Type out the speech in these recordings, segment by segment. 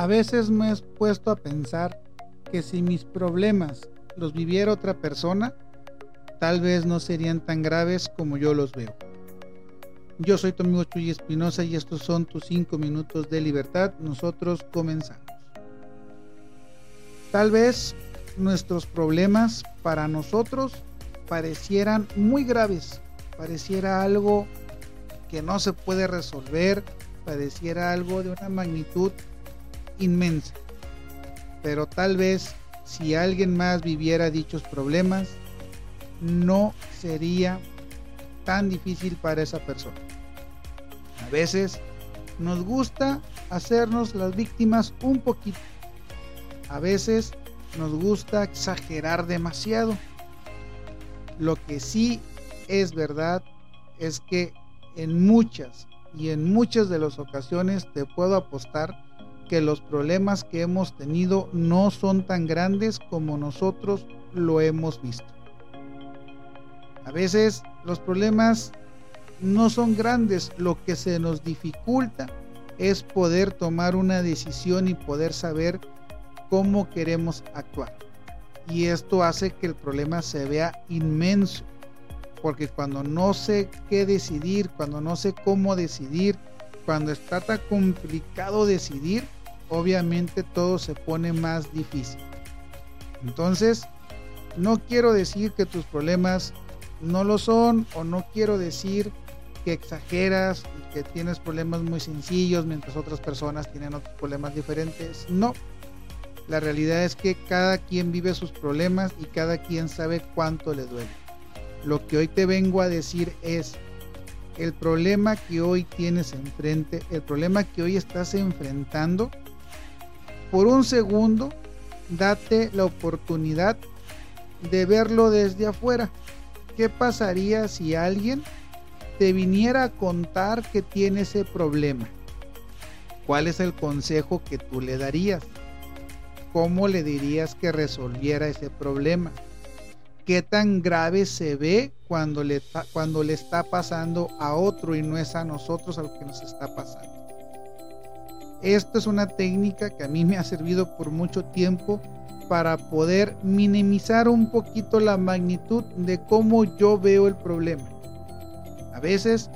A veces me he puesto a pensar que si mis problemas los viviera otra persona, tal vez no serían tan graves como yo los veo. Yo soy tu amigo Chuy Espinosa y estos son tus 5 minutos de libertad. Nosotros comenzamos. Tal vez nuestros problemas para nosotros parecieran muy graves, pareciera algo que no se puede resolver, pareciera algo de una magnitud inmensa. Pero tal vez si alguien más viviera dichos problemas, no sería tan difícil para esa persona. A veces nos gusta hacernos las víctimas un poquito. A veces nos gusta exagerar demasiado. Lo que sí es verdad es que en muchas y en muchas de las ocasiones te puedo apostar que los problemas que hemos tenido no son tan grandes como nosotros lo hemos visto. A veces los problemas no son grandes, lo que se nos dificulta es poder tomar una decisión y poder saber cómo queremos actuar. Y esto hace que el problema se vea inmenso, porque cuando no sé qué decidir, cuando no sé cómo decidir, cuando está tan complicado decidir, obviamente todo se pone más difícil. Entonces, no quiero decir que tus problemas no lo son o no quiero decir que exageras y que tienes problemas muy sencillos mientras otras personas tienen otros problemas diferentes. No. La realidad es que cada quien vive sus problemas y cada quien sabe cuánto le duele. Lo que hoy te vengo a decir es el problema que hoy tienes enfrente, el problema que hoy estás enfrentando, por un segundo, date la oportunidad de verlo desde afuera. ¿Qué pasaría si alguien te viniera a contar que tiene ese problema? ¿Cuál es el consejo que tú le darías? ¿Cómo le dirías que resolviera ese problema? ¿Qué tan grave se ve cuando le, cuando le está pasando a otro y no es a nosotros a lo que nos está pasando? Esto es una técnica que a mí me ha servido por mucho tiempo para poder minimizar un poquito la magnitud de cómo yo veo el problema. A veces,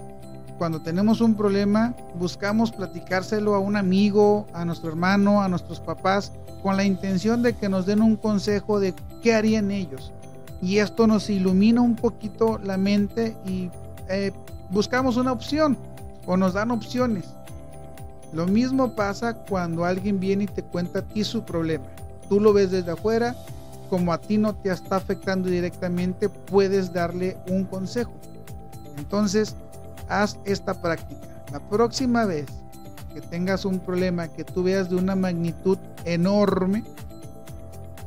cuando tenemos un problema, buscamos platicárselo a un amigo, a nuestro hermano, a nuestros papás, con la intención de que nos den un consejo de qué harían ellos. Y esto nos ilumina un poquito la mente y eh, buscamos una opción o nos dan opciones. Lo mismo pasa cuando alguien viene y te cuenta a ti su problema. Tú lo ves desde afuera, como a ti no te está afectando directamente, puedes darle un consejo. Entonces, haz esta práctica. La próxima vez que tengas un problema que tú veas de una magnitud enorme,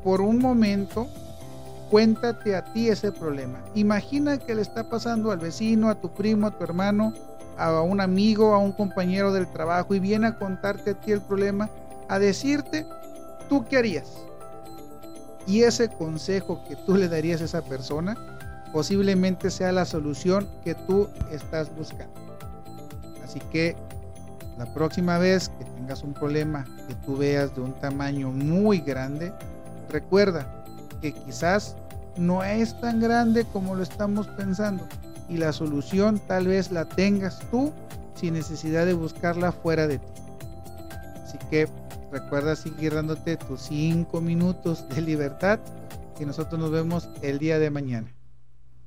por un momento, cuéntate a ti ese problema. Imagina que le está pasando al vecino, a tu primo, a tu hermano, a un amigo, a un compañero del trabajo y viene a contarte a ti el problema, a decirte, ¿tú qué harías? Y ese consejo que tú le darías a esa persona posiblemente sea la solución que tú estás buscando. Así que la próxima vez que tengas un problema que tú veas de un tamaño muy grande, recuerda que quizás no es tan grande como lo estamos pensando y la solución tal vez la tengas tú sin necesidad de buscarla fuera de ti. Así que recuerda seguir dándote tus 5 minutos de libertad y nosotros nos vemos el día de mañana.